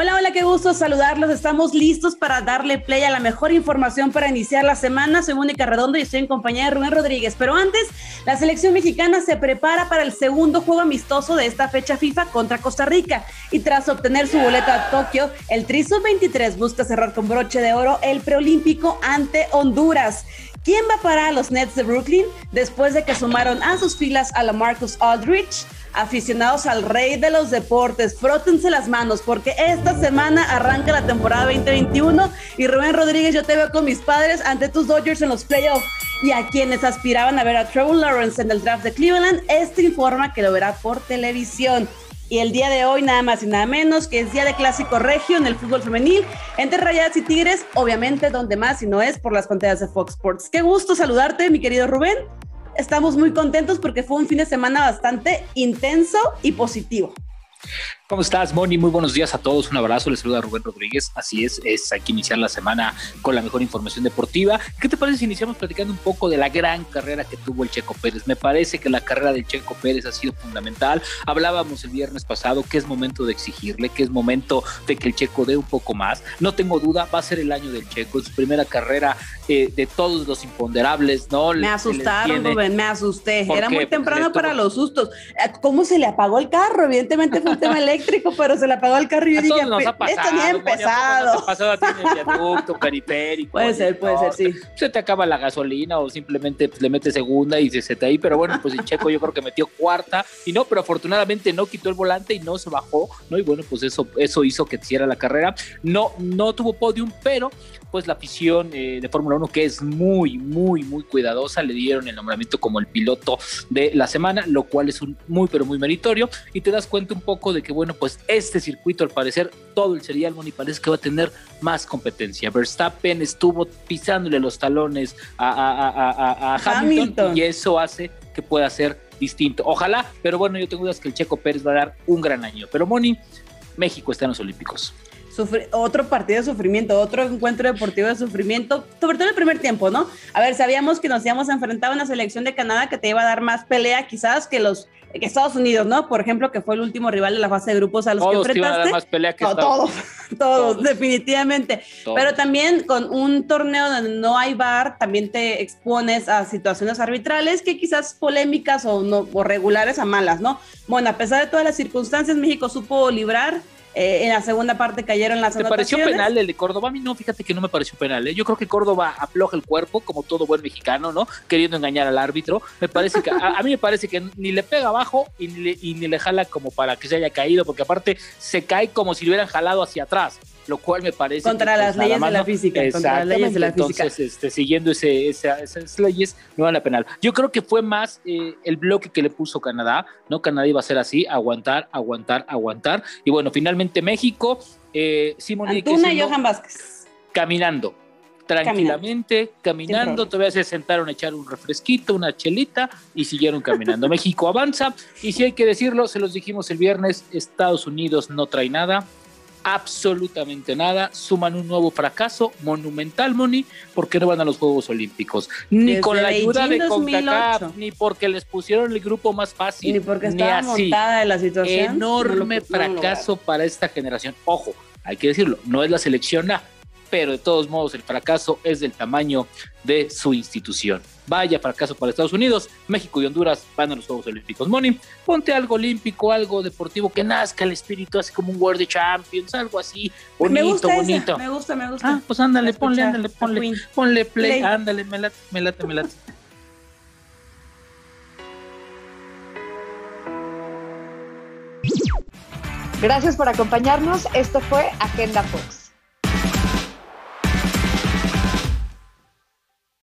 Hola, hola, qué gusto saludarlos. Estamos listos para darle play a la mejor información para iniciar la semana. Soy Mónica Redondo y estoy en compañía de Rubén Rodríguez. Pero antes, la selección mexicana se prepara para el segundo juego amistoso de esta fecha FIFA contra Costa Rica. Y tras obtener su boleta a Tokio, el Tri 23 busca cerrar con broche de oro el preolímpico ante Honduras. ¿Quién va para los Nets de Brooklyn después de que sumaron a sus filas a la Marcus Aldrich? Aficionados al rey de los deportes, frótense las manos porque esta semana arranca la temporada 2021 y Rubén Rodríguez, yo te veo con mis padres ante tus Dodgers en los playoffs. Y a quienes aspiraban a ver a Trevor Lawrence en el draft de Cleveland, este informa que lo verá por televisión. Y el día de hoy, nada más y nada menos, que es día de clásico regio en el fútbol femenil, entre Rayadas y Tigres, obviamente, donde más si no es por las pantallas de Fox Sports. Qué gusto saludarte, mi querido Rubén estamos muy contentos porque fue un fin de semana bastante intenso y positivo. ¿Cómo estás, Moni? Muy buenos días a todos. Un abrazo. Les saluda Rubén Rodríguez. Así es, es hay que iniciar la semana con la mejor información deportiva. ¿Qué te parece si iniciamos platicando un poco de la gran carrera que tuvo el Checo Pérez? Me parece que la carrera del Checo Pérez ha sido fundamental. Hablábamos el viernes pasado que es momento de exigirle, que es momento de que el Checo dé un poco más. No tengo duda, va a ser el año del Checo, en su primera carrera eh, de todos los imponderables, ¿no? Me asustaron, Rubén, me asusté. Era muy temprano para los sustos. Eh, ¿Cómo se le apagó el carro? Evidentemente fue un tema eléctrico eléctrico, pero se le apagó el carro y yo dije, nos ha pasado, esto ni ha empezado. ha pasado a ti en el viaducto, periférico. Puede ser, puede ser, sí. Se te acaba la gasolina o simplemente pues, le metes segunda y se, se te ahí, pero bueno, pues el Checo yo creo que metió cuarta y no, pero afortunadamente no quitó el volante y no se bajó, ¿no? Y bueno, pues eso, eso hizo que hiciera la carrera. No, no tuvo podium, pero pues la afición eh, de Fórmula 1 que es muy, muy, muy cuidadosa, le dieron el nombramiento como el piloto de la semana, lo cual es un muy, pero muy meritorio y te das cuenta un poco de que, bueno, pues este circuito al parecer todo el serial Moni parece que va a tener más competencia. Verstappen estuvo pisándole los talones a, Hamilton, y eso hace que pueda ser distinto. Ojalá, pero bueno, yo tengo dudas que el Checo Pérez va a dar un gran año. Pero Moni, México está en los Olímpicos otro partido de sufrimiento, otro encuentro deportivo de sufrimiento, sobre todo en el primer tiempo, ¿no? A ver, sabíamos que nos íbamos a enfrentar a una selección de Canadá que te iba a dar más pelea quizás que los que Estados Unidos, ¿no? Por ejemplo, que fue el último rival de la fase de grupos a los que enfrentaste. Te a más pelea que no, todos, todos, definitivamente. Pero también con un torneo donde no hay bar, también te expones a situaciones arbitrales que quizás polémicas o, no, o regulares a malas, ¿no? Bueno, a pesar de todas las circunstancias, México supo librar eh, en la segunda parte cayeron las ¿Te pareció penal el de Córdoba? A mí no, fíjate que no me pareció penal. ¿eh? Yo creo que Córdoba afloja el cuerpo, como todo buen mexicano, ¿no? Queriendo engañar al árbitro. Me parece que, a, mí me parece que ni le pega abajo y ni le, y ni le jala como para que se haya caído, porque aparte se cae como si le hubieran jalado hacia atrás lo cual me parece contra las pues, leyes de la física contra las leyes de la física. entonces este, siguiendo ese, esas leyes no van a penal. Yo creo que fue más eh, el bloque que le puso Canadá no Canadá iba a ser así aguantar aguantar aguantar. Y bueno finalmente México eh, Simón y Johan Vázquez. Caminando tranquilamente, caminando, todavía se sentaron a echar un refresquito, una chelita y siguieron caminando. México avanza. Y si hay que decirlo, se los dijimos el viernes, Estados Unidos no trae nada, absolutamente nada, suman un nuevo fracaso monumental, Moni, porque no van a los Juegos Olímpicos, ni con la ayuda de CONCACAF, ni porque les pusieron el grupo más fácil, ni porque estaba montada la situación. Enorme fracaso para esta generación. Ojo, hay que decirlo, no es la selección A, pero de todos modos el fracaso es del tamaño de su institución. Vaya fracaso para Estados Unidos, México y Honduras van a los Juegos Olímpicos. Moni, ponte algo olímpico, algo deportivo que nazca el espíritu, así como un World Champions, algo así, bonito, me gusta bonito. me gusta, me gusta. Ah, pues ándale, ponle, ándale, ponle, ponle play, ándale, me late, me late, me late. Gracias por acompañarnos. Esto fue Agenda Fox.